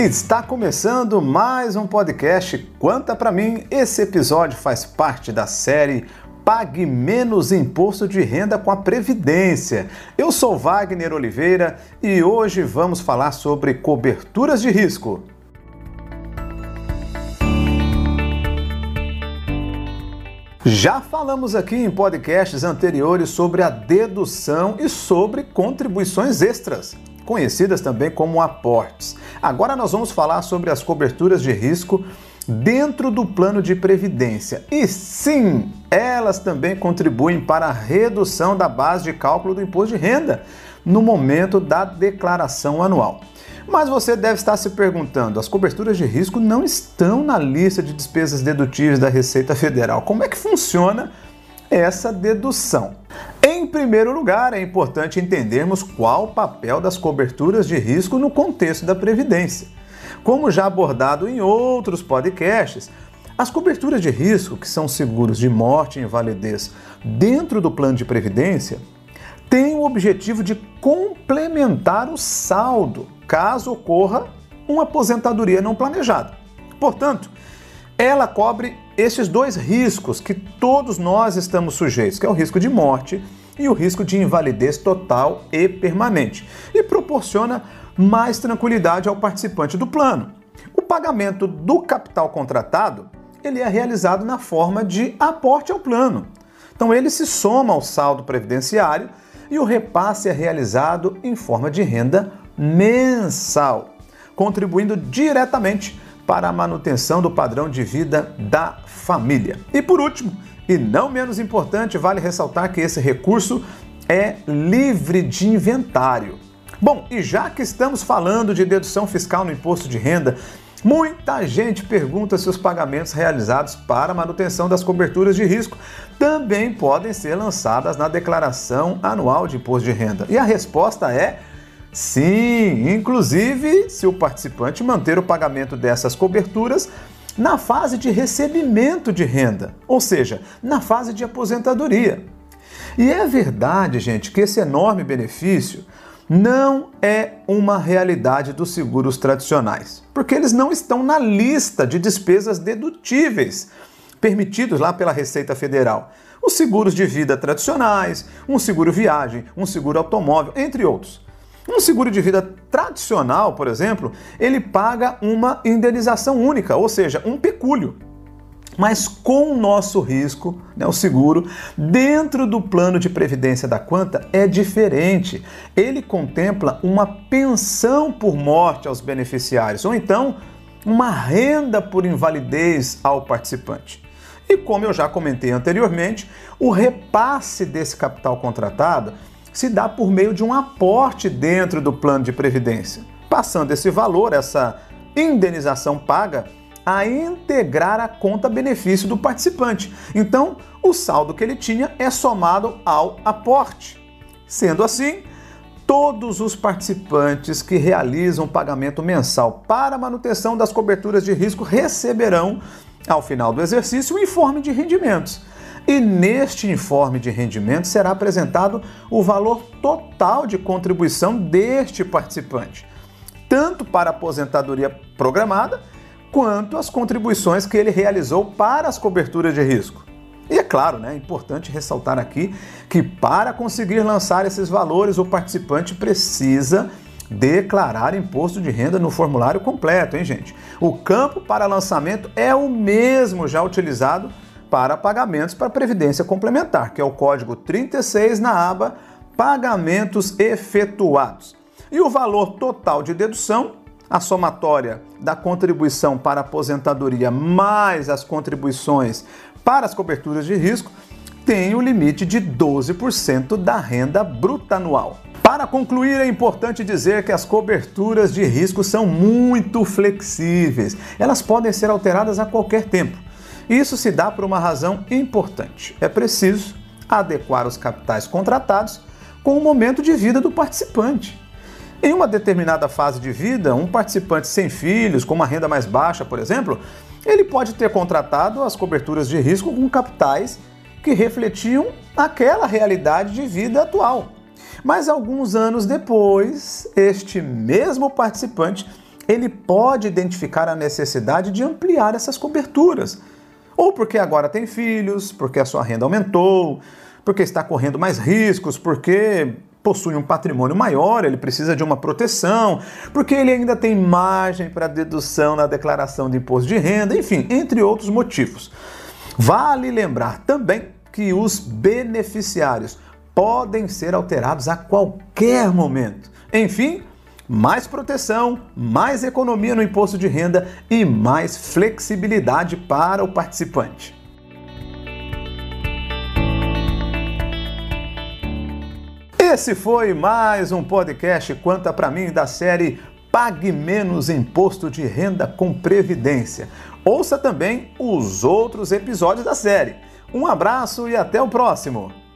Está começando mais um podcast Quanta para mim. Esse episódio faz parte da série Pague menos imposto de renda com a previdência. Eu sou Wagner Oliveira e hoje vamos falar sobre coberturas de risco. Já falamos aqui em podcasts anteriores sobre a dedução e sobre contribuições extras conhecidas também como aportes. Agora nós vamos falar sobre as coberturas de risco dentro do plano de previdência. E sim, elas também contribuem para a redução da base de cálculo do imposto de renda no momento da declaração anual. Mas você deve estar se perguntando: as coberturas de risco não estão na lista de despesas dedutíveis da Receita Federal. Como é que funciona essa dedução? Em primeiro lugar, é importante entendermos qual o papel das coberturas de risco no contexto da Previdência. Como já abordado em outros podcasts, as coberturas de risco, que são seguros de morte e invalidez dentro do plano de previdência, têm o objetivo de complementar o saldo caso ocorra uma aposentadoria não planejada. Portanto, ela cobre esses dois riscos que todos nós estamos sujeitos, que é o risco de morte e o risco de invalidez total e permanente, e proporciona mais tranquilidade ao participante do plano. O pagamento do capital contratado ele é realizado na forma de aporte ao plano. Então ele se soma ao saldo previdenciário e o repasse é realizado em forma de renda mensal, contribuindo diretamente para a manutenção do padrão de vida da família. E por último, e não menos importante, vale ressaltar que esse recurso é livre de inventário. Bom, e já que estamos falando de dedução fiscal no imposto de renda, muita gente pergunta se os pagamentos realizados para manutenção das coberturas de risco também podem ser lançadas na declaração anual de imposto de renda. E a resposta é sim, inclusive se o participante manter o pagamento dessas coberturas na fase de recebimento de renda, ou seja, na fase de aposentadoria. E é verdade, gente, que esse enorme benefício não é uma realidade dos seguros tradicionais, porque eles não estão na lista de despesas dedutíveis permitidos lá pela Receita Federal. Os seguros de vida tradicionais, um seguro viagem, um seguro automóvel, entre outros. Um seguro de vida tradicional, por exemplo, ele paga uma indenização única, ou seja, um pecúlio. Mas com o nosso risco, né, o seguro, dentro do plano de previdência da Quanta é diferente. Ele contempla uma pensão por morte aos beneficiários, ou então uma renda por invalidez ao participante. E como eu já comentei anteriormente, o repasse desse capital contratado se dá por meio de um aporte dentro do plano de previdência, passando esse valor, essa indenização paga, a integrar a conta benefício do participante. Então, o saldo que ele tinha é somado ao aporte. Sendo assim, todos os participantes que realizam pagamento mensal para manutenção das coberturas de risco receberão, ao final do exercício, um informe de rendimentos e neste informe de rendimento será apresentado o valor total de contribuição deste participante, tanto para a aposentadoria programada quanto as contribuições que ele realizou para as coberturas de risco. E é claro, né, é importante ressaltar aqui que para conseguir lançar esses valores, o participante precisa declarar imposto de renda no formulário completo, hein, gente? O campo para lançamento é o mesmo já utilizado para pagamentos para previdência complementar, que é o código 36 na aba Pagamentos efetuados. E o valor total de dedução, a somatória da contribuição para aposentadoria mais as contribuições para as coberturas de risco, tem o limite de 12% da renda bruta anual. Para concluir, é importante dizer que as coberturas de risco são muito flexíveis. Elas podem ser alteradas a qualquer tempo. Isso se dá por uma razão importante. É preciso adequar os capitais contratados com o momento de vida do participante. Em uma determinada fase de vida, um participante sem filhos, com uma renda mais baixa, por exemplo, ele pode ter contratado as coberturas de risco com capitais que refletiam aquela realidade de vida atual. Mas alguns anos depois, este mesmo participante ele pode identificar a necessidade de ampliar essas coberturas. Ou porque agora tem filhos, porque a sua renda aumentou, porque está correndo mais riscos, porque possui um patrimônio maior, ele precisa de uma proteção, porque ele ainda tem margem para dedução na declaração de imposto de renda, enfim, entre outros motivos. Vale lembrar também que os beneficiários podem ser alterados a qualquer momento. Enfim, mais proteção, mais economia no imposto de renda e mais flexibilidade para o participante. Esse foi mais um podcast Quanta para mim da série Pague Menos Imposto de Renda com Previdência. Ouça também os outros episódios da série. Um abraço e até o próximo!